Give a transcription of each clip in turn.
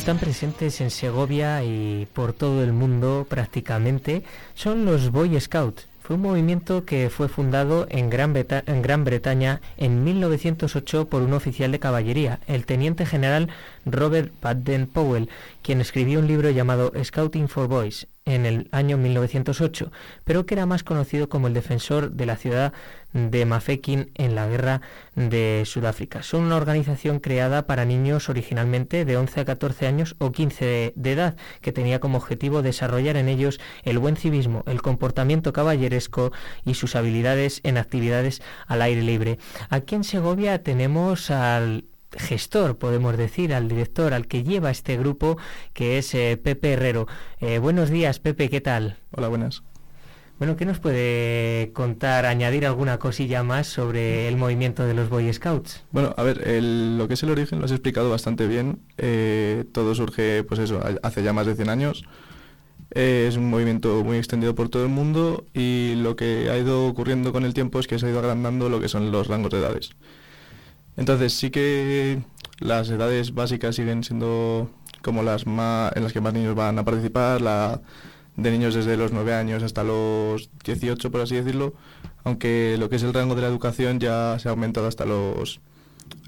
están presentes en Segovia y por todo el mundo prácticamente son los Boy Scouts. Fue un movimiento que fue fundado en Gran, en Gran, Bretaña en 1908 por un oficial de caballería, el teniente general Robert Baden Powell, quien escribió un libro llamado Scouting for Boys en el año 1908, pero que era más conocido como el defensor de la ciudad de Mafeking en la guerra de Sudáfrica. Son una organización creada para niños originalmente de 11 a 14 años o 15 de, edad, que tenía como objetivo desarrollar en ellos el buen civismo, el comportamiento caballeresco y sus habilidades en actividades al aire libre. Aquí en Segovia tenemos al gestor, podemos decir, al director, al que lleva este grupo, que es eh, Pepe Herrero. Eh, buenos días, Pepe, ¿qué tal? Hola, buenas. Bueno, ¿qué nos puede contar, añadir alguna cosilla más sobre el movimiento de los Boy Scouts? Bueno, a ver, lo que es el origen lo has explicado bastante bien. Eh, todo surge, pues eso, hace ya más de 100 años. es un movimiento muy extendido por todo el mundo y lo que ha ido ocurriendo con el tiempo es que se ha ido agrandando lo que son los rangos de edades. Entonces sí que las edades básicas siguen siendo como las más en las que más niños van a participar, la de niños desde los 9 años hasta los 18, por así decirlo, aunque lo que es el rango de la educación ya se ha aumentado hasta los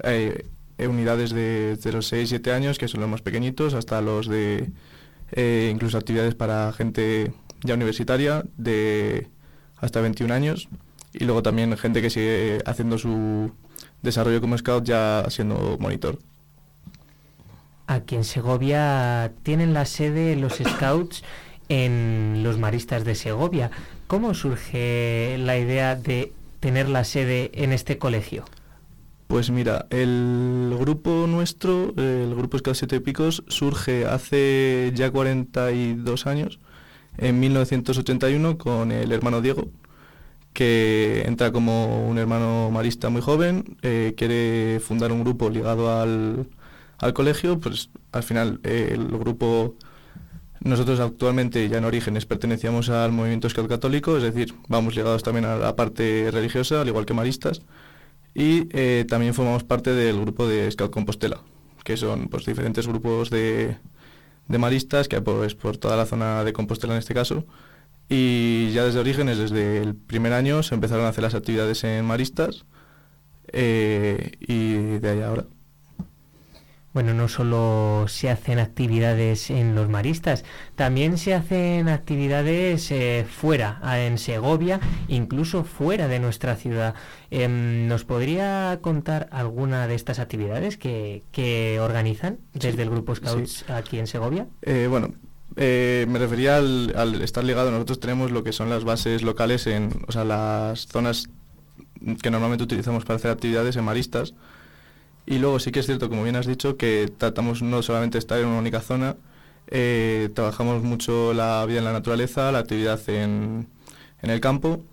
eh, unidades de, de los 6, 7 años, que son los más pequeñitos, hasta los de eh, incluso actividades para gente ya universitaria de hasta 21 años y luego también gente que sigue haciendo su desarrollo como scout ya siendo monitor. Aquí en Segovia tienen la sede los scouts en los maristas de Segovia. ¿Cómo surge la idea de tener la sede en este colegio? Pues mira, el grupo nuestro, el grupo Scout Siete Picos, surge hace ya 42 años, en 1981, con el hermano Diego, que entra como un hermano marista muy joven, eh, quiere fundar un grupo ligado al, colegio, pues al final eh, el grupo, nosotros actualmente ya en Orígenes pertenecíamos al movimiento Scout católico, es decir, vamos ligados también a la parte religiosa, al igual que maristas, y eh, también formamos parte del grupo de Scout Compostela, que son pues diferentes grupos de, de maristas que hay pues, por toda la zona de Compostela en este caso, y ya desde orígenes, desde el primer año, se empezaron a hacer las actividades en maristas eh, y de ahí ahora. Bueno, no solo se hacen actividades en los maristas, también se hacen actividades eh, fuera, en Segovia, incluso fuera de nuestra ciudad. Em, ¿Nos podría contar alguna de estas actividades que, organizan desde el Grupo Scouts aquí en Segovia? Eh, bueno, eh, me refería al, estar ligado. Nosotros tenemos lo que son las bases locales en, o sea, las zonas que normalmente utilizamos para hacer actividades en maristas. Y luego sí que es cierto, como bien has dicho, que tratamos no solamente estar en una única zona, eh, trabajamos mucho la vida en la naturaleza, la actividad en, en, el campo.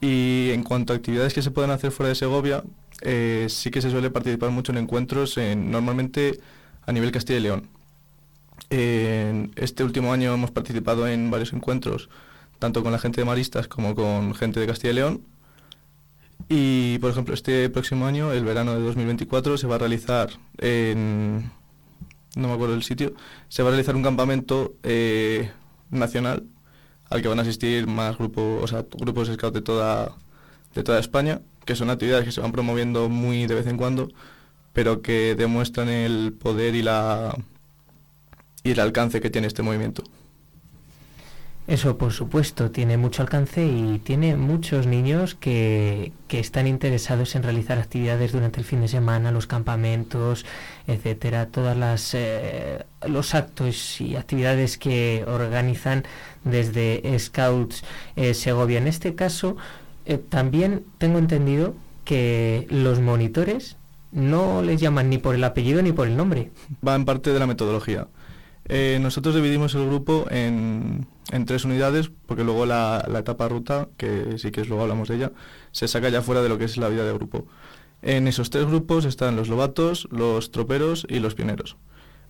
Y en cuanto a actividades que se pueden hacer fuera de Segovia, eh, sí que se suele participar mucho en encuentros, en, normalmente a nivel Castilla y León en este último año hemos participado en varios encuentros, tanto con la gente de Maristas como con gente de Castilla y León. Y, por ejemplo, este próximo año, el verano de 2024, se va a realizar en... no me acuerdo el sitio, se va a realizar un campamento eh, nacional al que van a asistir más grupos, o sea, grupos scout de toda, de toda España, que son actividades que se van promoviendo muy de vez en cuando, pero que demuestran el poder y la y el alcance que tiene este movimiento. Eso, por supuesto, tiene mucho alcance y tiene muchos niños que, están interesados en realizar actividades durante el fin de semana, los campamentos, etcétera, todas las eh, los actos y actividades que organizan desde Scouts eh, Segovia. En este caso, eh, también tengo entendido que los monitores no les llaman ni por el apellido ni por el nombre. Va en parte de la metodología. Eh, nosotros dividimos el grupo en, tres unidades, porque luego la, etapa ruta, que sí que es luego hablamos de ella, se saca ya fuera de lo que es la vida de grupo. En esos tres grupos están los lobatos, los troperos y los pioneros.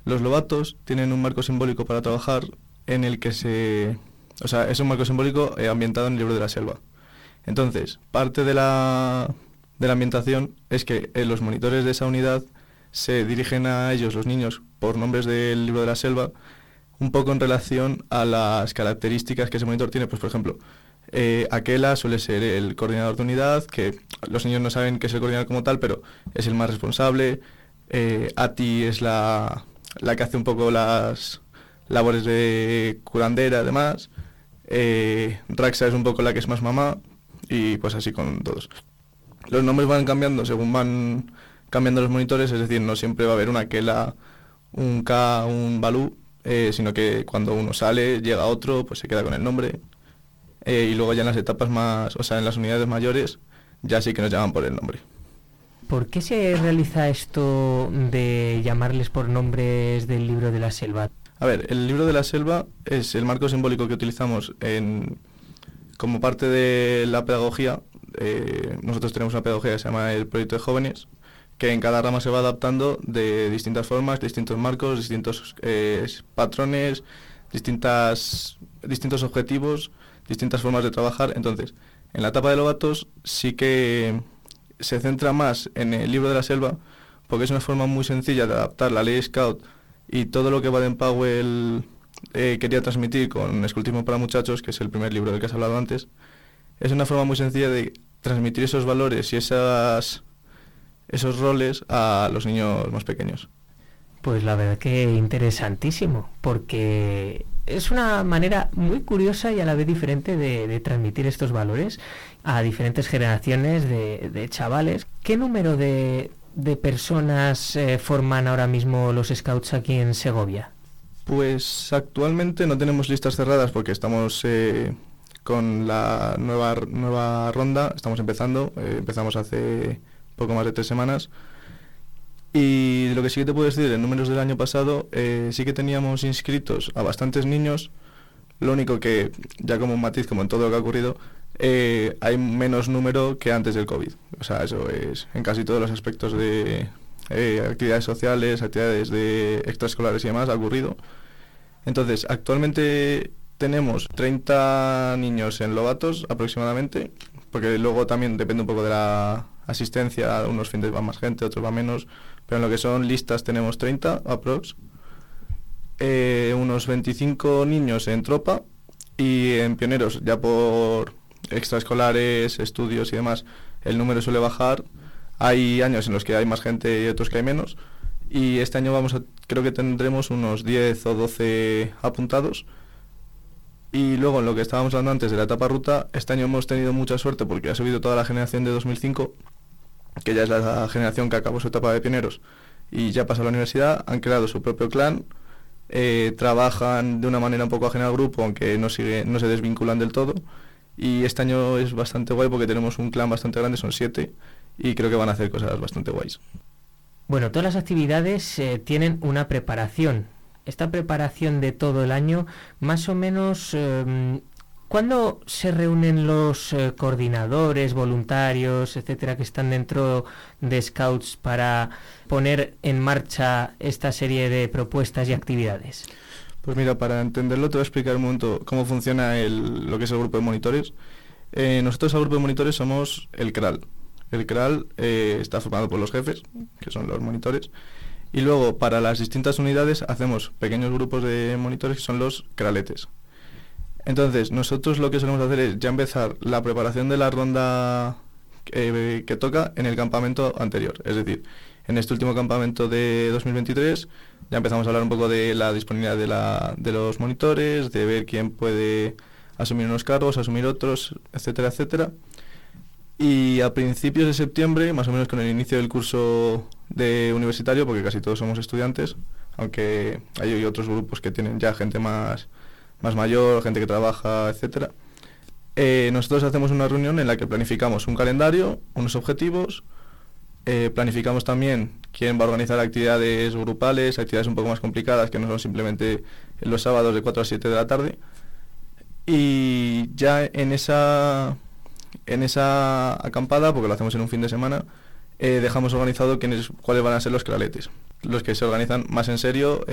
Los lobatos tienen un marco simbólico para trabajar en el que se... O sea, es un marco simbólico eh, ambientado en el libro de la selva. Entonces, parte de la, de la ambientación es que eh, los monitores de esa unidad se dirigen a ellos los niños por nombres del libro de la selva, un poco en relación a las características que ese monitor tiene. Pues por ejemplo, eh, Aquela suele ser el coordinador de unidad, que los niños no saben que es el coordinador como tal, pero es el más responsable. Eh, Ati es la, la que hace un poco las labores de curandera, además. Eh, Raxa es un poco la que es más mamá y pues así con todos. Los nombres van cambiando según van cambiando los monitores, es decir, no siempre va a haber una Aquela, un K, un Balú, eh, sino que cuando uno sale, llega otro, pues se queda con el nombre. Eh, y luego ya en las etapas más, o sea, en las unidades mayores, ya sí que nos llaman por el nombre. ¿Por qué se realiza esto de llamarles por nombres del libro de la selva? A ver, el libro de la selva es el marco simbólico que utilizamos en, como parte de la pedagogía. Eh, nosotros tenemos una pedagogía que se llama el proyecto de jóvenes, que en cada rama se va adaptando de distintas formas, distintos marcos, distintos eh, patrones, distintas, distintos objetivos, distintas formas de trabajar. Entonces, en la etapa de Lobatos sí que se centra más en el libro de la selva, porque es una forma muy sencilla de adaptar la ley Scout y todo lo que Baden-Powell eh, quería transmitir con Escultismo para Muchachos, que es el primer libro del que has hablado antes. Es una forma muy sencilla de transmitir esos valores y esas, esos roles a los niños más pequeños. Pues la verdad que interesantísimo, porque es una manera muy curiosa y a la vez diferente de, transmitir estos valores a diferentes generaciones de, chavales. ¿Qué número de, personas eh, forman ahora mismo los scouts aquí en Segovia? Pues actualmente no tenemos listas cerradas porque estamos eh, con la nueva, nueva ronda, estamos empezando, eh, empezamos hace poco más de tres semanas y lo que sí que te puedo decir, en números del año pasado, eh, sí que teníamos inscritos a bastantes niños. Lo único que, ya como un matiz, como en todo lo que ha ocurrido, eh, hay menos número que antes del COVID. O sea, eso es en casi todos los aspectos de eh, actividades sociales, actividades de extraescolares y demás, ha ocurrido. Entonces, actualmente tenemos 30 niños en Lobatos aproximadamente, porque luego también depende un poco de la asistencia, unos fines va más gente, otros va menos, pero en lo que son listas tenemos 30 aprox. Eh, unos 25 niños en tropa y en pioneros, ya por extraescolares, estudios y demás, el número suele bajar. Hay años en los que hay más gente y otros que hay menos. Y este año vamos a, creo que tendremos unos 10 o 12 apuntados. Y luego en lo que estábamos hablando antes de la etapa ruta, este año hemos tenido mucha suerte porque ha subido toda la generación de 2005 que ya es la generación que acabó su etapa de pioneros y ya pasó a la universidad, han creado su propio clan, eh, trabajan de una manera un poco ajena al grupo, aunque no, sigue, no se desvinculan del todo. Y este año es bastante guay porque tenemos un clan bastante grande, son siete, y creo que van a hacer cosas bastante guays. Bueno, todas las actividades eh, tienen una preparación. Esta preparación de todo el año, más o menos, em, ¿Cuándo se reúnen los eh, coordinadores, voluntarios, etcétera, que están dentro de Scouts para poner en marcha esta serie de propuestas y actividades? Pues mira, para entenderlo te voy a explicar un momento cómo funciona lo que es el grupo de monitores. Eh, nosotros al grupo de monitores somos el CRAL. El CRAL eh, está formado por los jefes, que son los monitores, y luego para las distintas unidades hacemos pequeños grupos de monitores que son los CRALETES. Entonces, nosotros lo que solemos hacer es ya empezar la preparación de la ronda que, toca en el campamento anterior. Es decir, en este último campamento de 2023 ya empezamos a hablar un poco de la disponibilidad de, la, de los monitores, de ver quién puede asumir unos cargos, asumir otros, etcétera, etcétera. Y a principios de septiembre, más o menos con el inicio del curso de universitario, porque casi todos somos estudiantes, aunque hay otros grupos que tienen ya gente más más mayor, gente que trabaja, etcétera. Eh, nosotros hacemos una reunión en la que planificamos un calendario, unos objetivos, eh, planificamos también quién va a organizar actividades grupales, actividades un poco más complicadas que no son simplemente los sábados de 4 a 7 de la tarde. Y ya en esa, en esa acampada, porque lo hacemos en un fin de semana, eh, dejamos organizado quiénes, cuáles van a ser los craletes. Los que se organizan más en serio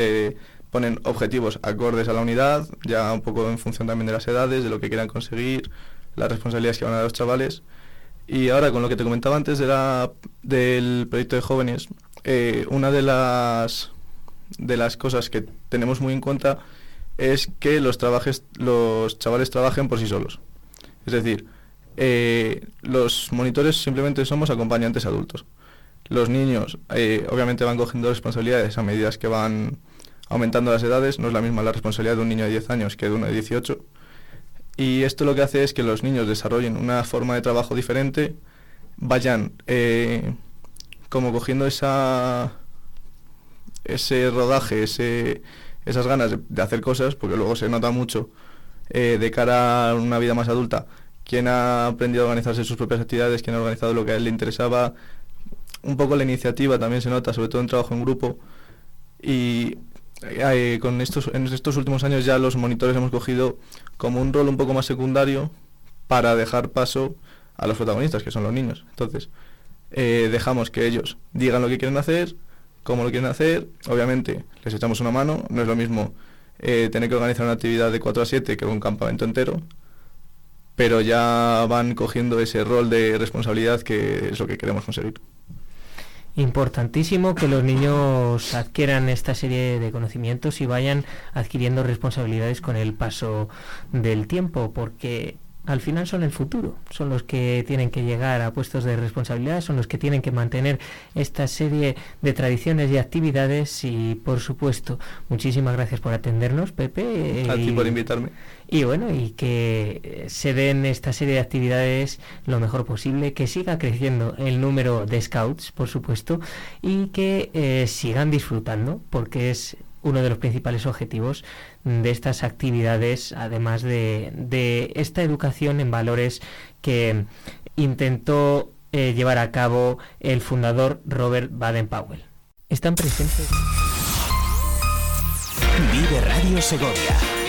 ponen objetivos acordes a la unidad, ya un poco en función también de las edades, de lo que quieran conseguir, las responsabilidades que van a dar los chavales. Y ahora con lo que te comentaba antes de del proyecto de jóvenes, eh, una de las, de las cosas que tenemos muy en cuenta es que los, trabajes, los chavales trabajen por sí solos. Es decir, eh, los monitores simplemente somos acompañantes adultos. Los niños eh, obviamente van cogiendo responsabilidades a medida que van aumentando las edades. No es la misma la responsabilidad de un niño de 10 años que de uno de 18. Y esto lo que hace es que los niños desarrollen una forma de trabajo diferente, vayan eh, como cogiendo esa ese rodaje, ese, esas ganas de, hacer cosas, porque luego se nota mucho de cara a una vida más adulta quién ha aprendido a organizarse sus propias actividades, quién ha organizado lo que a él le interesaba. Un poco la iniciativa también se nota, sobre todo en trabajo en grupo. Y eh, con estos, en estos últimos años ya los monitores hemos cogido como un rol un poco más secundario para dejar paso a los protagonistas, que son los niños. Entonces, eh, dejamos que ellos digan lo que quieren hacer, cómo lo quieren hacer. Obviamente, les echamos una mano. No es lo mismo eh, tener que organizar una actividad de 4 a 7 que un campamento entero pero ya van cogiendo ese rol de responsabilidad que es lo que queremos conseguir. Importantísimo que los niños adquieran esta serie de conocimientos y vayan adquiriendo responsabilidades con el paso del tiempo, porque al final son el futuro, son los que tienen que llegar a puestos de responsabilidad, son los que tienen que mantener esta serie de tradiciones y actividades y por supuesto, muchísimas gracias por atendernos, Pepe. A ti por invitarme. Y bueno, y que se den esta serie de actividades lo mejor posible, que siga creciendo el número de scouts, por supuesto, y que eh, sigan disfrutando, porque es uno de los principales objetivos de estas actividades, además de, esta educación en valores que intentó eh, llevar a cabo el fundador Robert Baden-Powell. Están presentes. Vive Radio Segovia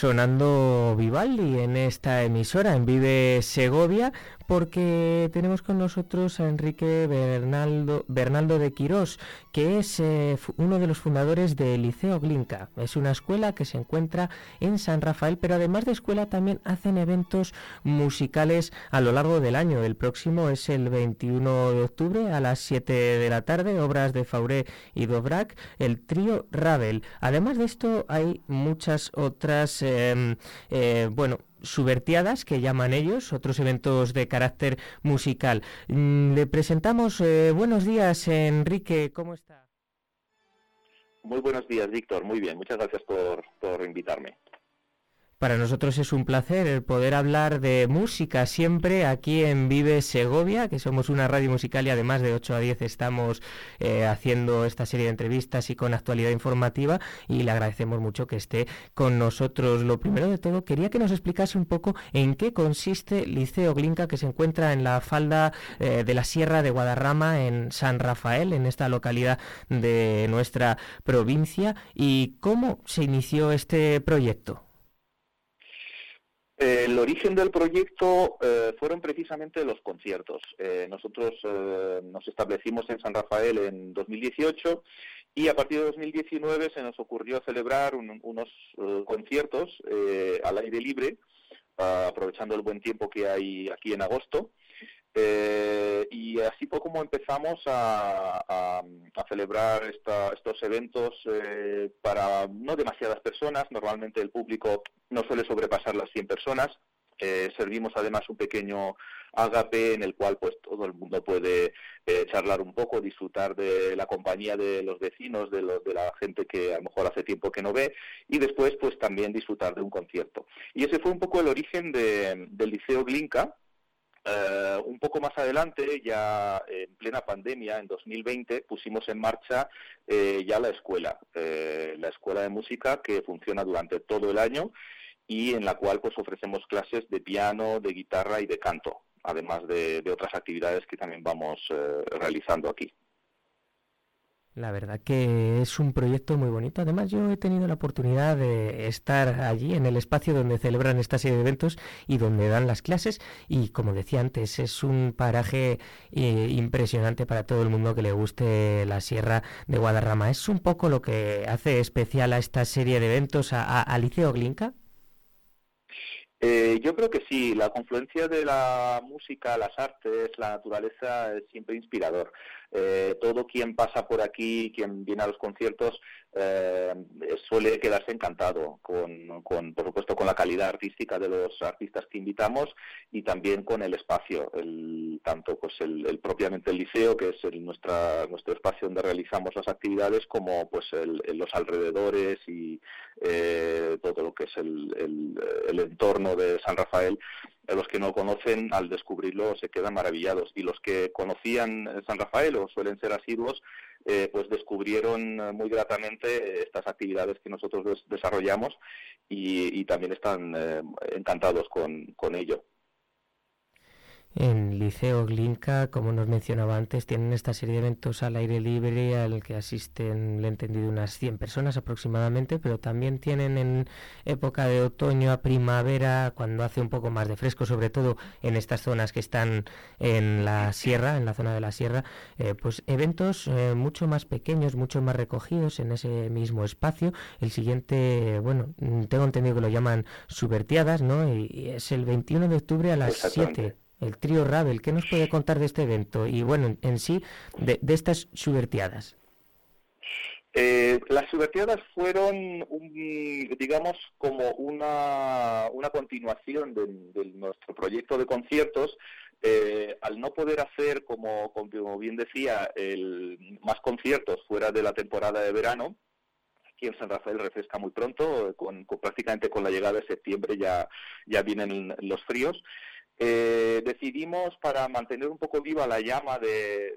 Sonando Vivaldi en esta emisora, en Vive Segovia, porque tenemos con nosotros a Enrique Bernaldo, Bernaldo de Quirós, que es eh, uno de los fundadores del Liceo Glinka. Es una escuela que se encuentra en San Rafael, pero además de escuela también hacen eventos musicales a lo largo del año. El próximo es el 21 de octubre a las 7 de la tarde, obras de Fauré y Dobrak, el trío Ravel. Además de esto hay muchas otras, em, eh, bueno, subvertiadas que llaman ellos, otros eventos de carácter musical. Mm, le presentamos, eh, buenos días Enrique, ¿cómo está? Muy buenos días Víctor, muy bien, muchas gracias por, por invitarme. Para nosotros es un placer el poder hablar de música siempre aquí en Vive Segovia, que somos una radio musical y además de 8 a 10 estamos eh, haciendo esta serie de entrevistas y con actualidad informativa y le agradecemos mucho que esté con nosotros. Lo primero de todo, quería que nos explicase un poco en qué consiste Liceo Glinka, que se encuentra en la falda eh, de la Sierra de Guadarrama, en San Rafael, en esta localidad de nuestra provincia, y cómo se inició este proyecto. El origen del proyecto eh, fueron precisamente los conciertos. Eh, nosotros eh, nos establecimos en San Rafael en 2018 y a partir de 2019 se nos ocurrió celebrar unos conciertos al aire libre, aprovechando el buen tiempo que hay aquí en agosto. Eh, y así fue como empezamos a, celebrar estos eventos eh, para no demasiadas personas. Normalmente el público no suele sobrepasar las 100 personas. Eh, servimos además un pequeño agape en el cual pues todo el mundo puede charlar un poco, disfrutar de la compañía de los vecinos, de, de la gente que a lo mejor hace tiempo que no ve y después pues también disfrutar de un concierto. Y ese fue un poco el origen del Liceo Glinka, eh, un poco más adelante, ya en plena pandemia, en 2020, pusimos en marcha eh, ya la escuela, eh, la escuela de música que funciona durante todo el año y en la cual pues ofrecemos clases de piano, de guitarra y de canto, además de otras actividades que también vamos realizando aquí. La verdad que es un proyecto muy bonito. Además, yo he tenido la oportunidad de estar allí en el espacio donde celebran esta serie de eventos y donde dan las clases. Y como decía antes, es un paraje eh, impresionante para todo el mundo que le guste la Sierra de Guadarrama. Es un poco lo que hace especial a esta serie de eventos a, a Liceo Glinka. Eh, yo creo que sí, la confluencia de la música, las artes, la naturaleza es siempre inspirador. Eh, todo quien pasa por aquí, quien viene a los conciertos, eh, suele quedarse encantado con, por supuesto, con la calidad artística de los artistas que invitamos y también con el espacio, el, tanto pues el, propiamente el liceo, que es el, nuestra, nuestro espacio donde realizamos las actividades, como pues los alrededores y todo lo que es el, el de San Rafael los que no conocen al descubrirlo se quedan maravillados y los que conocían San Rafael o suelen ser asiduos eh, pues descubrieron eh, muy gratamente estas actividades que nosotros desarrollamos y, también están eh, encantados con, con ello. En Liceo Glinka, como nos mencionaba antes, tienen esta serie de eventos al aire libre al que asisten, le he entendido, unas 100 personas aproximadamente, pero también tienen en época de otoño a primavera, cuando hace un poco más de fresco, sobre todo en estas zonas que están en la sierra, en la zona de la sierra, eh, pues eventos eh, mucho más pequeños, mucho más recogidos en ese mismo espacio. El siguiente, bueno, tengo entendido que lo llaman subvertiadas, ¿no? Y, es el 21 de octubre a las 7 el trío Ravel. ¿Qué nos puede contar de este evento y, bueno, en, sí, de, estas subvertiadas? Eh, las subvertiadas fueron, digamos, como una, una continuación de, nuestro proyecto de conciertos. Eh, al no poder hacer, como, como bien decía, el, más conciertos fuera de la temporada de verano, aquí en San Rafael refresca muy pronto, con, prácticamente con la llegada de septiembre ya, ya vienen los fríos. Eh, decidimos, para mantener un poco viva la llama de,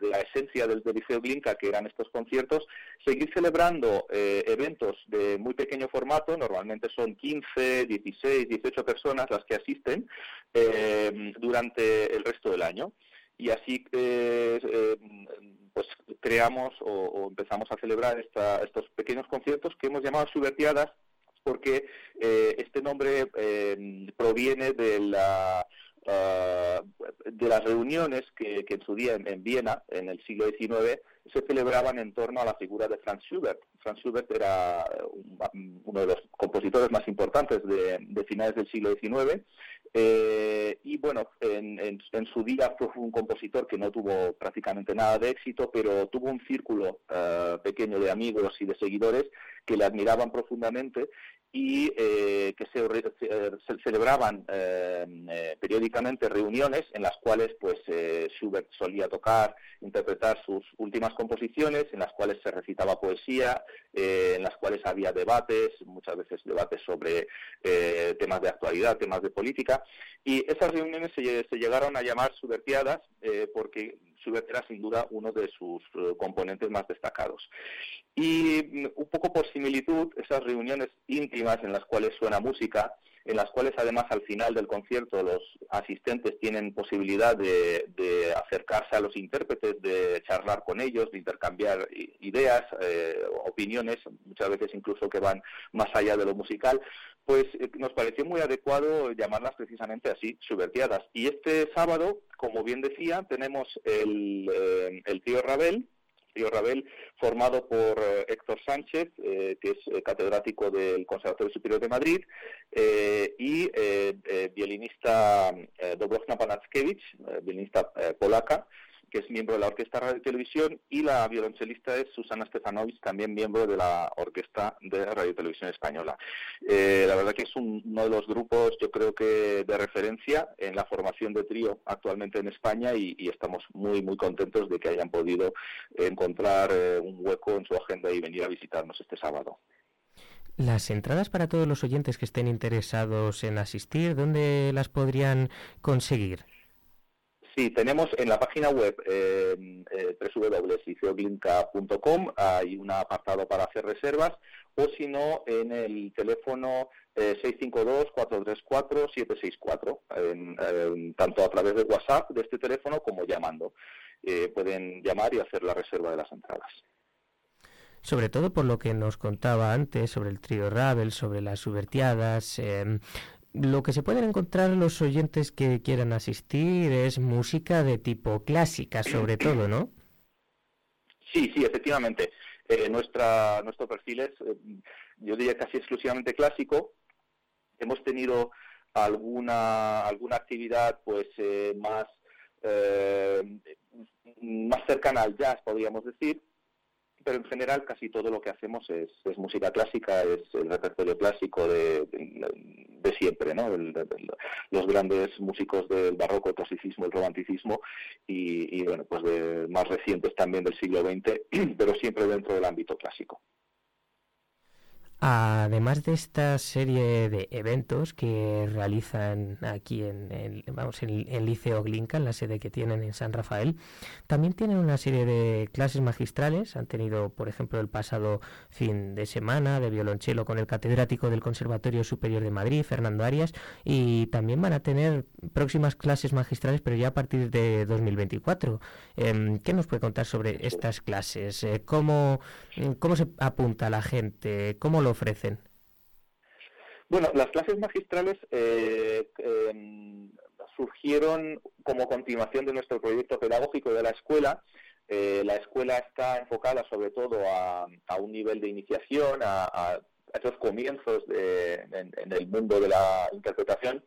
la esencia del, Liceo que eran estos conciertos, seguir celebrando eh, eventos de muy pequeño formato, normalmente son 15, 16, 18 personas las que asisten, eh, durante el resto del año. Y así pues creamos o, empezamos a celebrar estos pequeños conciertos que hemos llamado subvertiadas porque este nombre proviene de la de las reuniones que, en su día en, Viena, en el siglo XIX, se celebraban en torno a la figura de Franz Schubert. Franz Schubert era uno de los compositores más importantes de, finales del siglo XIX eh, y bueno, en, su día fue un compositor que no tuvo prácticamente nada de éxito, pero tuvo un círculo eh, pequeño de amigos y de seguidores que le admiraban profundamente y eh, que se, celebraban eh, eh, periódicamente reuniones en las cuales pues Schubert solía tocar, interpretar sus últimas composiciones, en las cuales se recitaba poesía, en las cuales había debates, muchas veces debates sobre temas de actualidad, temas de política, y esas reuniones se, se llegaron a llamar Schubertiadas porque Schubert era sin duda uno de sus componentes más destacados. Y mm, un poco por similitud, esas reuniones íntimas en las cuales suena música, en las cuales además al final del concierto los asistentes tienen posibilidad de, acercarse a los intérpretes, de charlar con ellos, de intercambiar ideas, eh, opiniones, muchas veces incluso que van más allá de lo musical, pues eh, nos pareció muy adecuado llamarlas precisamente así, subvertiadas. Y este sábado, como bien decía, tenemos el, eh, el tío Rabel, Río Rabel, formado por eh, Héctor Sánchez, que es catedrático del Conservatorio Superior de Madrid, y violinista Dobrowna Panatkiewicz, violinista polaca, que es miembro de la Orquesta Radio y Televisión, y la violonchelista es Susana Stefanovic, también miembro de la Orquesta de Radio y Televisión Española. Eh, la verdad que es uno de los grupos, yo creo que de referencia en la formación de trío actualmente en España y, estamos muy, muy contentos de que hayan podido encontrar eh, un hueco en su agenda y venir a visitarnos este sábado. Las entradas para todos los oyentes que estén interesados en asistir, ¿dónde las podrían conseguir? Sí, tenemos en la página web eh, eh, hay un apartado para hacer reservas o si no en el teléfono 652-434-764, eh, tanto a través de WhatsApp de este teléfono como llamando. Eh, pueden llamar y hacer la reserva de las entradas sobre todo por lo que nos contaba antes sobre el trío Ravel, sobre las subvertiadas, eh, lo que se pueden encontrar los oyentes que quieran asistir es música de tipo clásica, sobre todo, ¿no? Sí, sí, efectivamente. Eh, nuestra, nuestro perfil es, eh, yo diría, casi exclusivamente clásico. Hemos tenido alguna, alguna actividad pues eh, más, más cercana al jazz, podríamos decir, pero en general casi todo lo que hacemos es, música clásica, es el repertorio clásico de, siempre, ¿no? los grandes músicos del barroco, el clasicismo, el romanticismo y, bueno, pues de más recientes también del siglo XX, pero siempre dentro del ámbito clásico. Además de esta serie de eventos que realizan aquí en el, vamos, en el Liceo Glinka, en la sede que tienen en San Rafael, también tienen una serie de clases magistrales. Han tenido, por ejemplo, el pasado fin de semana de violonchelo con el catedrático del Conservatorio Superior de Madrid, Fernando Arias, y también van a tener próximas clases magistrales, pero ya a partir de 2024. Em, ¿Qué nos puede contar sobre estas clases? Eh, ¿Cómo, ¿Cómo se apunta la gente? ¿Cómo lo ofrecen? Bueno, las clases magistrales eh, em, surgieron como continuación de nuestro proyecto pedagógico de la escuela. Eh, la escuela está enfocada sobre todo a, un nivel de iniciación, a, esos comienzos en, el mundo de la interpretación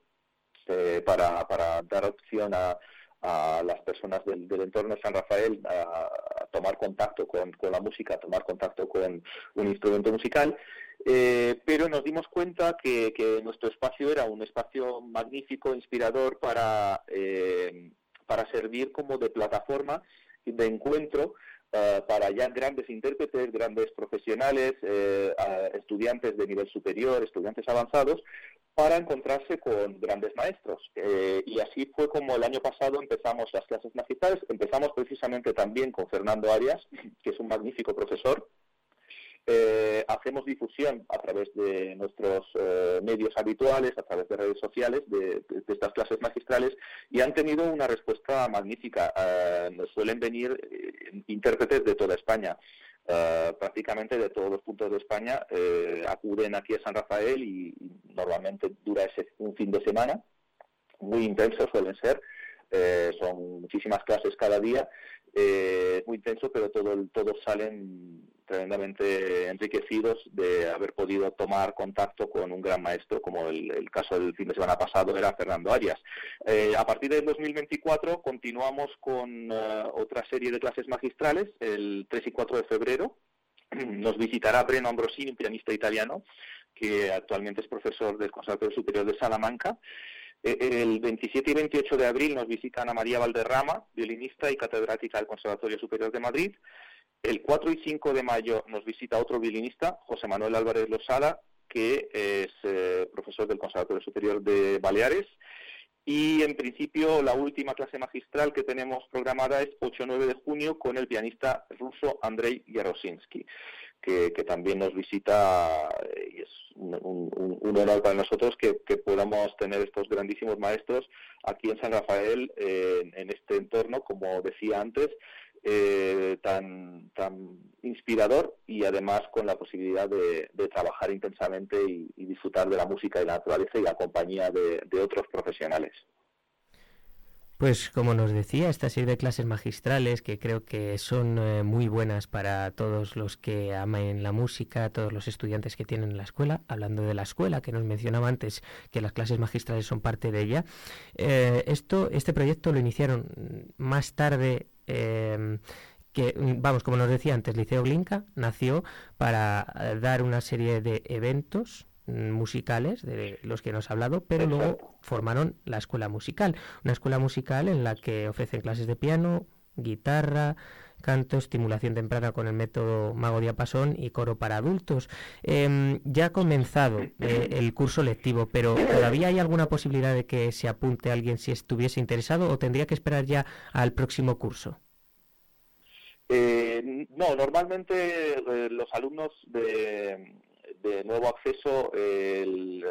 eh, para, dar opción a, las personas del, entorno de San Rafael a, tomar contacto con, la música, a tomar contacto con un instrumento musical. Eh, pero nos dimos cuenta que, nuestro espacio era un espacio magnífico, inspirador para, eh, para servir como de plataforma de encuentro eh, para ya grandes intérpretes, grandes profesionales, estudiantes de nivel superior, estudiantes avanzados, para encontrarse con grandes maestros. y así fue como el año pasado empezamos las clases magistrales. Empezamos precisamente también con Fernando Arias, que es un magnífico profesor eh, hacemos difusión a través de nuestros eh, medios habituales, a través de redes sociales, de, estas clases magistrales, y han tenido una respuesta magnífica. Eh, nos suelen venir intérpretes de toda España. prácticamente de todos los puntos de España acuden aquí a San Rafael y, normalmente dura ese un fin de semana muy intenso suelen ser son muchísimas clases cada día es muy intenso pero todo, todos salen tremendamente enriquecidos de haber podido tomar contacto con un gran maestro, como el, caso del fin de semana pasado era Fernando Arias. Eh, a partir del 2024 continuamos con eh, otra serie de clases magistrales, el 3 y 4 de febrero. Nos visitará Breno Ambrosini, un pianista italiano, que actualmente es profesor del Conservatorio Superior de Salamanca. Eh, el 27 y 28 de abril nos visita Ana María Valderrama, violinista y catedrática del Conservatorio Superior de Madrid. El 4 y 5 de mayo nos visita otro violinista, José Manuel Álvarez Losada, que es eh, profesor del Conservatorio Superior de Baleares. Y en principio la última clase magistral que tenemos programada es 8-9 de junio con el pianista ruso Andrei Yarosinski, que, también nos visita eh, y es un, honor para nosotros que, podamos tener estos grandísimos maestros aquí en San Rafael, en este entorno, como decía antes, eh, tan, tan inspirador y además con la posibilidad de, trabajar intensamente y, disfrutar de la música y la naturaleza y la compañía de, otros profesionales. Pues como nos decía, esta serie de clases magistrales que creo que son eh, muy buenas para todos los que aman la música, todos los estudiantes que tienen la escuela, hablando de la escuela que nos mencionaba antes que las clases magistrales son parte de ella. Eh, esto, este proyecto lo iniciaron más tarde Em, que, vamos, como nos decía antes, Liceo Glinka nació para eh, dar una serie de eventos musicales de los que nos ha hablado, pero luego formaron la escuela musical, una escuela musical en la que ofrecen clases de piano, guitarra, canto, estimulación temprana con el método Mago Diapasón y coro para adultos. Em, ya ha comenzado eh, el curso lectivo, pero ¿todavía hay alguna posibilidad de que se apunte alguien si estuviese interesado o tendría que esperar ya al próximo curso? Eh, no, normalmente eh, los alumnos de, nuevo acceso, el,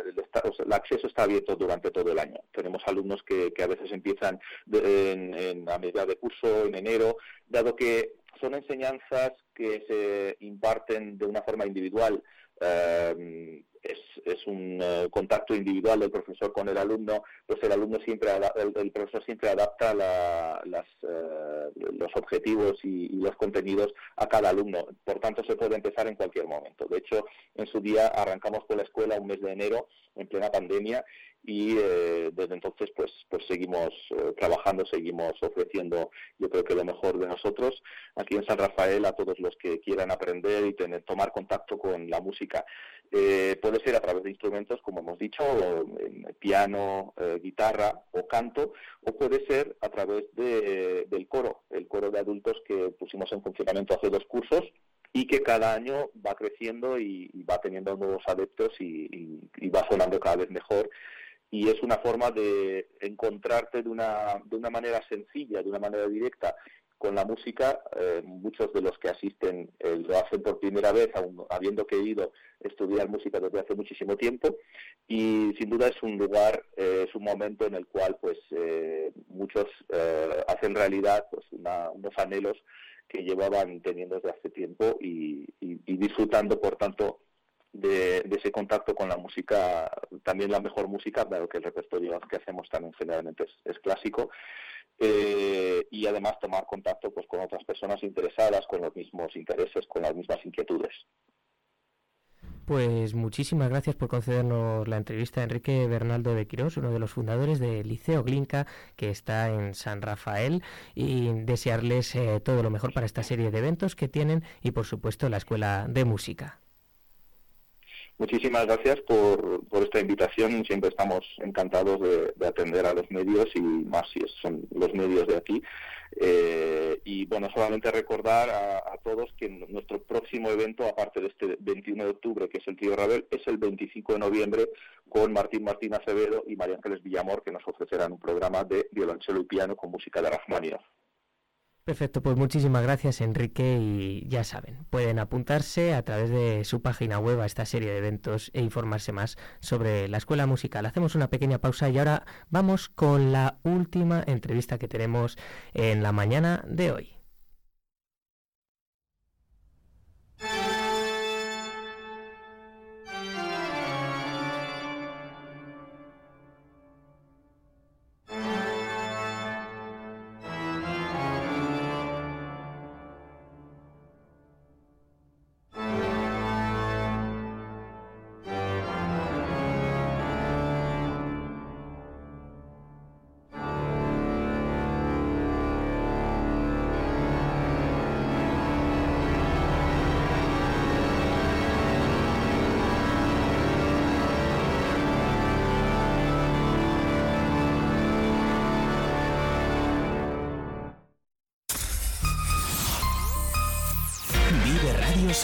acceso está abierto durante todo el año. Tenemos alumnos que, a veces empiezan en, a medida de curso, en enero, dado que son enseñanzas que se imparten de una forma individual. Eh, es, un eh, contacto individual del profesor con el alumno, pues el alumno siempre, el, profesor siempre adapta las, eh, los objetivos y, los contenidos a cada alumno. Por tanto, se puede empezar en cualquier momento. De hecho, en su día arrancamos con la escuela un mes de enero en plena pandemia y eh, desde entonces pues pues seguimos trabajando seguimos ofreciendo yo creo que lo mejor de nosotros. Aquí en San Rafael a todos los que quieran aprender y tener tomar contacto con la música eh, puede ser a través de instrumentos, como hemos dicho, piano, eh, guitarra o canto, o puede ser a través del coro, el coro de adultos que pusimos en funcionamiento hace dos cursos y que cada año va creciendo y, va teniendo nuevos adeptos y, va sonando cada vez mejor y es una forma de encontrarte de una, de una manera sencilla, de una manera directa con la música, eh, muchos de los que asisten eh, lo hacen por primera vez, habiendo querido estudiar música desde hace muchísimo tiempo, y sin duda es un lugar, eh, es un momento en el cual pues muchos hacen realidad pues, unos anhelos que llevaban teniendo desde hace tiempo y, disfrutando, por tanto, de, ese contacto con la música, también la mejor música, dado que el repertorio que hacemos también generalmente es clásico, eh, y además tomar contacto pues, con otras personas interesadas, con los mismos intereses, con las mismas inquietudes. Pues muchísimas gracias por concedernos la entrevista a Enrique Bernaldo de Quirós, uno de los fundadores del Liceo Glinka, que está en San Rafael, y desearles eh, todo lo mejor para esta serie de eventos que tienen y, por supuesto, la Escuela de Música. Muchísimas gracias por, esta invitación. Siempre estamos encantados de, atender a los medios y más si son los medios de aquí. Eh, y bueno, solamente recordar a, todos que nuestro próximo evento, aparte de este 21 de octubre, que es el Tío Rabel, es el 25 de noviembre con Martín Martín Acevedo y María Ángeles Villamor, que nos ofrecerán un programa de violonchelo y piano con música de Rachmaninoff. Perfecto, pues muchísimas gracias Enrique y ya saben, pueden apuntarse a través de su página web a esta serie de eventos e informarse más sobre la escuela musical. Hacemos una pequeña pausa y ahora vamos con la última entrevista que tenemos en la mañana de hoy.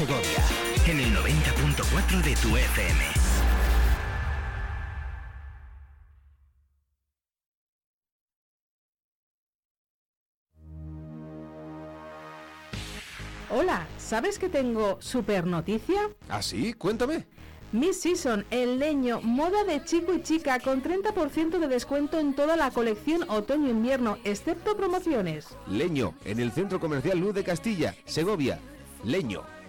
Segovia en el 90.4 de tu FM. Hola, ¿sabes que tengo super noticia? ¿Ah, sí? Cuéntame. Miss Season, el leño, moda de chico y chica con 30% de descuento en toda la colección otoño-invierno, excepto promociones. Leño, en el Centro Comercial Luz de Castilla, Segovia. Leño,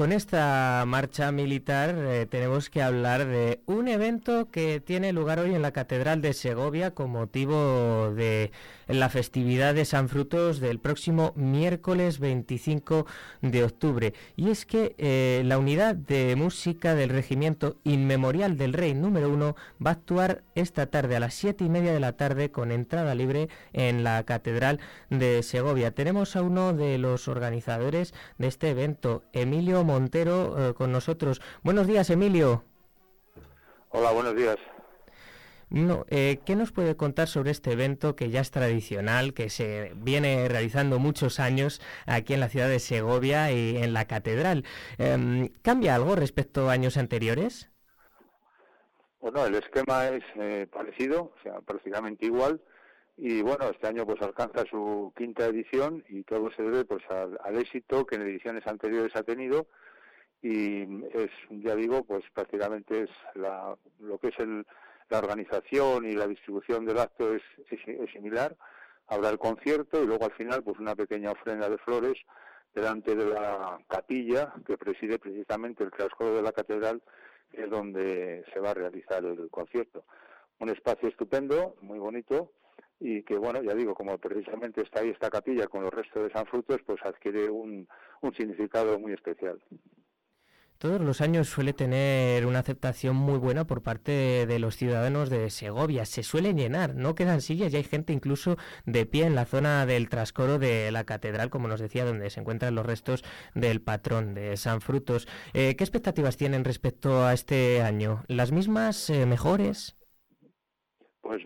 Con esta marcha militar eh, tenemos que hablar de evento que tiene lugar hoy en la Catedral de Segovia con motivo de la festividad de San Frutos del próximo miércoles 25 de octubre. Y es que eh, la unidad de música del Regimiento Inmemorial del Rey número 1 va a actuar esta tarde a las siete y media de la tarde con entrada libre en la Catedral de Segovia. Tenemos a uno de los organizadores de este evento, Emilio Montero eh, con nosotros. Buenos días, Emilio. Hola, buenos días. No, eh, ¿Qué nos puede contar sobre este evento que ya es tradicional, que se viene realizando muchos años aquí en la ciudad de Segovia y en la catedral? Em, ¿Cambia algo respecto a años anteriores? Bueno, el esquema es eh, parecido, o sea, prácticamente igual. Y bueno, este año pues alcanza su quinta edición y todo se debe pues al, al éxito que en ediciones anteriores ha tenido y es, ya digo, pues prácticamente es la, lo que es el, la organización y la distribución del acto es, es, similar. Habrá el concierto y luego al final pues una pequeña ofrenda de flores delante de la capilla que preside precisamente el trascoro de la catedral, que es donde se va a realizar el concierto. Un espacio estupendo, muy bonito, y que bueno, ya digo, como precisamente está ahí esta capilla con los restos de San Frutos, pues adquiere un, un significado muy especial todos los años suele tener una aceptación muy buena por parte de los ciudadanos de Segovia. Se suelen llenar, no quedan sillas y hay gente incluso de pie en la zona del trascoro de la catedral, como nos decía, donde se encuentran los restos del patrón de San Frutos. Eh, ¿Qué expectativas tienen respecto a este año? ¿Las mismas, eh, mejores? Pues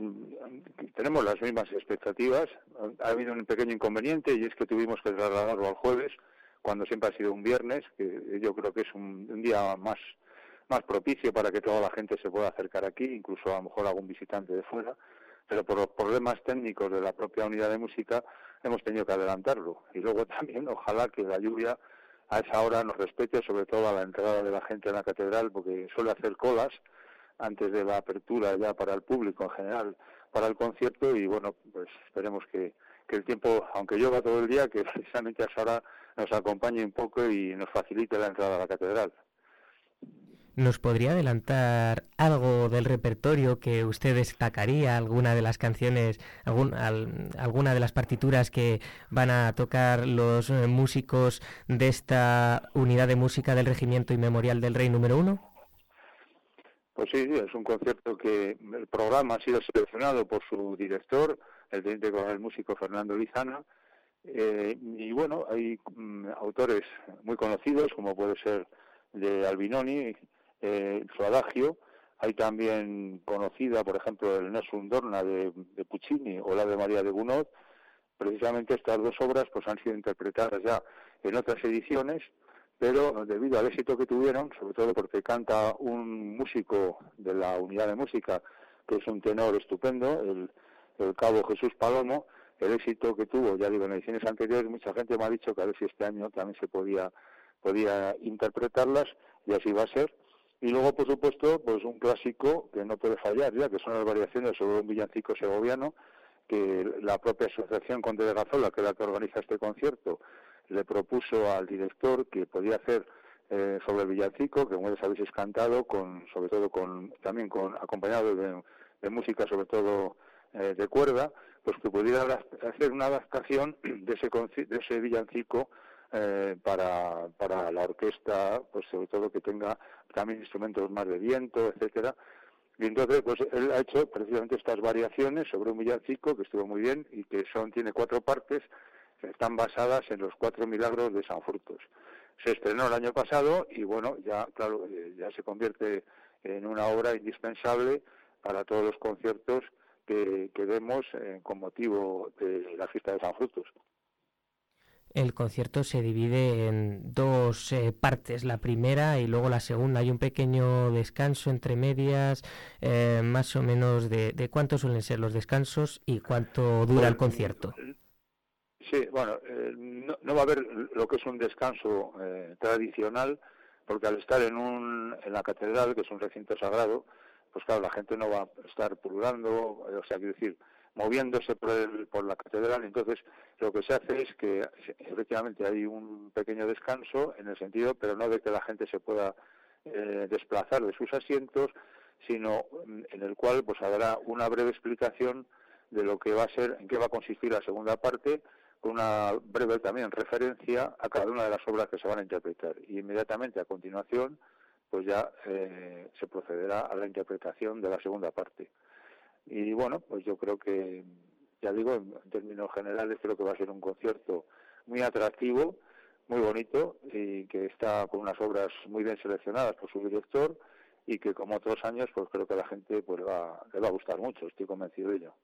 tenemos las mismas expectativas. Ha habido un pequeño inconveniente y es que tuvimos que trasladarlo al jueves cuando siempre ha sido un viernes, que yo creo que es un, día más, más propicio para que toda la gente se pueda acercar aquí, incluso a lo mejor algún visitante de fuera. pero por los problemas técnicos de la propia unidad de música hemos tenido que adelantarlo. Y luego también, ojalá que la lluvia a esa hora nos respete, sobre todo a la entrada de la gente en la catedral, porque suele hacer colas antes de la apertura ya para el público en general, para el concierto, y bueno, pues esperemos que, que el tiempo, aunque llueva todo el día, que precisamente a esa hora nos acompañe un poco y nos facilite la entrada a la catedral. ¿Nos podría adelantar algo del repertorio que usted destacaría, alguna de las canciones, alguna de las partituras que van a tocar los eh, músicos de esta unidad de música del Regimiento y Memorial del Rey número uno? Pues sí, es un concierto que el programa ha sido seleccionado por su director, el teniente coronel músico Fernando Lizana, eh, y bueno, hay mm, autores muy conocidos, como puede ser de Albinoni, eh, su adagio. Hay también conocida, por ejemplo, el Nessun Dorna de, Puccini o la de María de Gounod. Precisamente estas dos obras pues han sido interpretadas ya en otras ediciones, pero debido al éxito que tuvieron, sobre todo porque canta un músico de la unidad de música, que es un tenor estupendo, el, el cabo Jesús Palomo, el éxito que tuvo, ya digo, en ediciones anteriores, mucha gente me ha dicho que a ver si este año también se podía, podía interpretarlas, y así va a ser. Y luego, por supuesto, pues un clásico que no puede fallar ya, que son las variaciones sobre un villancico segoviano, que la propia asociación Conde de Gazola, que es la que organiza este concierto, le propuso al director que podía hacer eh, sobre el villancico, que como ya sabéis cantado, con, sobre todo con, también con, acompañado de, música, sobre todo eh, de cuerda, pues que pudiera hacer una adaptación de ese, de ese villancico eh, para, para la orquesta, pues sobre todo que tenga también instrumentos más de viento, etcétera. Y entonces, pues él ha hecho precisamente estas variaciones sobre un villancico que estuvo muy bien y que son tiene cuatro partes, están basadas en los cuatro milagros de San Frutos. Se estrenó el año pasado y bueno, ya claro, eh, ya se convierte en una obra indispensable para todos los conciertos que, que vemos eh, con motivo de la fiesta de San Frutos. El concierto se divide en dos eh, partes, la primera y luego la segunda. Hay un pequeño descanso entre medias, eh, más o menos de, de cuánto suelen ser los descansos y cuánto dura el concierto. Sí, bueno, eh, no, va a haber lo que es un descanso tradicional, porque al estar en, un, en la catedral, que es un recinto sagrado, pues claro, la gente no va a estar pululando, o sea, quiero decir, moviéndose por, por la catedral. Entonces, lo que se hace es que efectivamente hay un pequeño descanso en el sentido, pero no de que la gente se pueda eh, desplazar de sus asientos, sino en el cual pues habrá una breve explicación de lo que va a ser, en qué va a consistir la segunda parte, con una breve también referencia a cada una de las obras que se van a interpretar. Y inmediatamente a continuación, pues ya eh, se procederá a la interpretación de la segunda parte. Y bueno, pues yo creo que, ya digo, en, términos generales, creo que va a ser un concierto muy atractivo, muy bonito y que está con unas obras muy bien seleccionadas por su director y que como otros años pues creo que la gente pues va, le va a gustar mucho, estoy convencido de ello.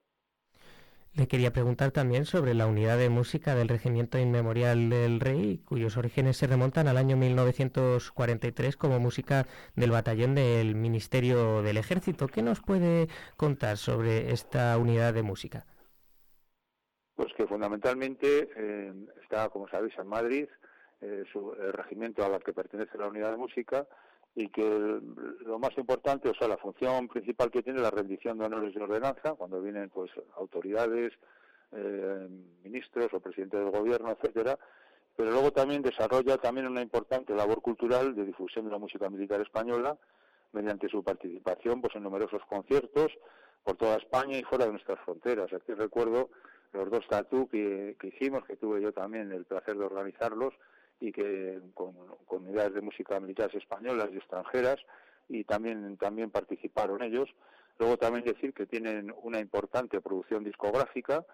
Le quería preguntar también sobre la unidad de música del Regimiento Inmemorial del Rey, cuyos orígenes se remontan al año 1943 como música del batallón del Ministerio del Ejército. ¿Qué nos puede contar sobre esta unidad de música? Pues que fundamentalmente eh, está, como sabéis, en Madrid, eh, el regimiento al que pertenece la unidad de música, y que lo más importante, o sea, la función principal que tiene la rendición de honores de ordenanza, cuando vienen pues autoridades, eh, ministros o presidentes del gobierno, etcétera, pero luego también desarrolla también una importante labor cultural de difusión de la música militar española mediante su participación pues en numerosos conciertos por toda España y fuera de nuestras fronteras. Aquí recuerdo los dos tatú que hicimos, que tuve yo también el placer de organizarlos, y que con, unidades de música militares españolas y extranjeras y también también participaron ellos. Luego también decir que tienen una importante producción discográfica,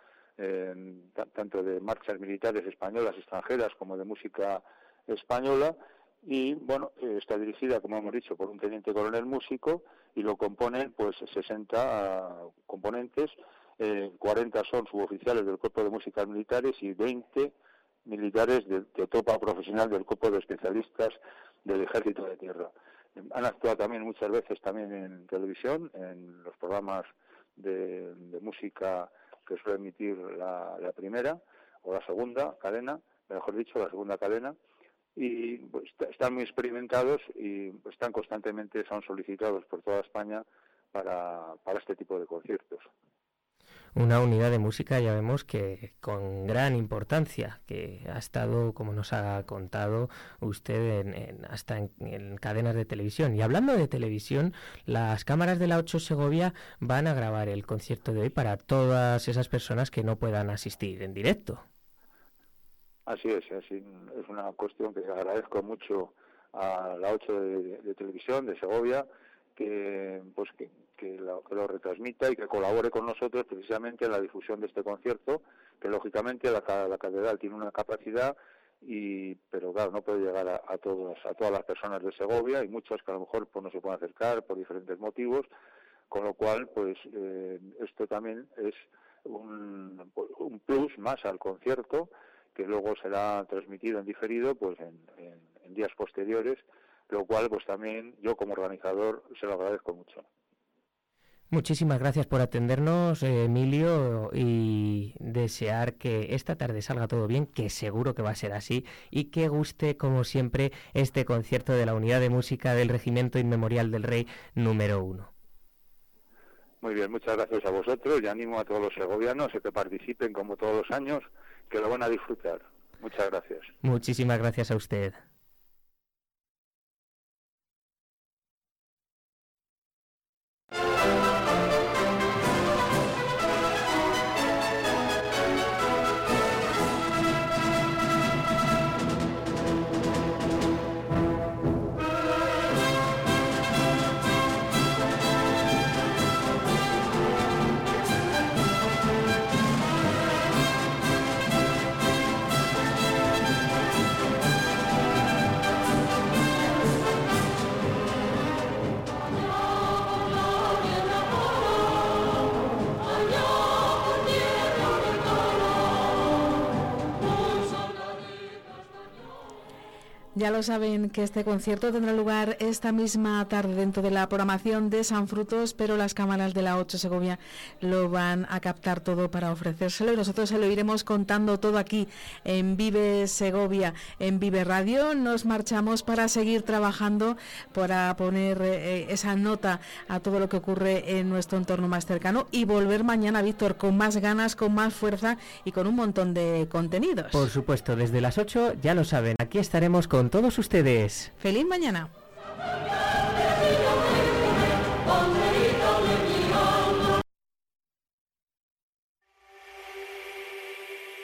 tanto de marchas militares españolas extranjeras como de música española y bueno está dirigida como hemos dicho por un teniente coronel músico y lo componen pues 60 ah, componentes, 40 son suboficiales del cuerpo de músicas militares y 20 militares de, topa profesional del cuerpo de especialistas del Ejército de Tierra. Han actuado también muchas veces también en televisión, en los programas de, música que suele emitir la, primera o la segunda cadena, mejor dicho, la segunda cadena, y pues, están muy experimentados y están constantemente, son solicitados por toda España para, para este tipo de conciertos una unidad de música, ya vemos que con gran importancia, que ha estado, como nos ha contado usted, en, hasta en, cadenas de televisión. Y hablando de televisión, las cámaras de la 8 Segovia van a grabar el concierto de hoy para todas esas personas que no puedan asistir en directo. Así es, así es una cuestión que agradezco mucho a la 8 de televisión de Segovia que pues que, que, lo, retransmita y que colabore con nosotros precisamente en la difusión de este concierto, que lógicamente la, catedral tiene una capacidad y pero claro no puede llegar a, a a todas las personas de Segovia y muchas que a lo mejor pues no se pueden acercar por diferentes motivos con lo cual pues eh, esto también es un, un, plus más al concierto que luego será transmitido en diferido pues en días posteriores lo cual pues también yo como organizador se lo agradezco mucho. Muchísimas gracias por atendernos, Emilio, y desear que esta tarde salga todo bien, que seguro que va a ser así, y que guste, como siempre, este concierto de la Unidad de Música del Regimiento Inmemorial del Rey número uno. Muy bien, muchas gracias a vosotros y animo a todos los segovianos a que participen como todos los años, que lo van a disfrutar. Muchas gracias. Muchísimas gracias a usted. Ya lo saben que este concierto tendrá lugar esta misma tarde dentro de la programación de San Frutos, pero las cámaras de la 8 Segovia lo van a captar todo para ofrecérselo y nosotros se lo iremos contando todo aquí en Vive Segovia, en Vive Radio. Nos marchamos para seguir trabajando, para poner eh, esa nota a todo lo que ocurre en nuestro entorno más cercano y volver mañana, Víctor, con más ganas, con más fuerza y con un montón de contenidos. Por supuesto, desde las 8 ya lo saben, aquí estaremos todos ustedes. Feliz mañana.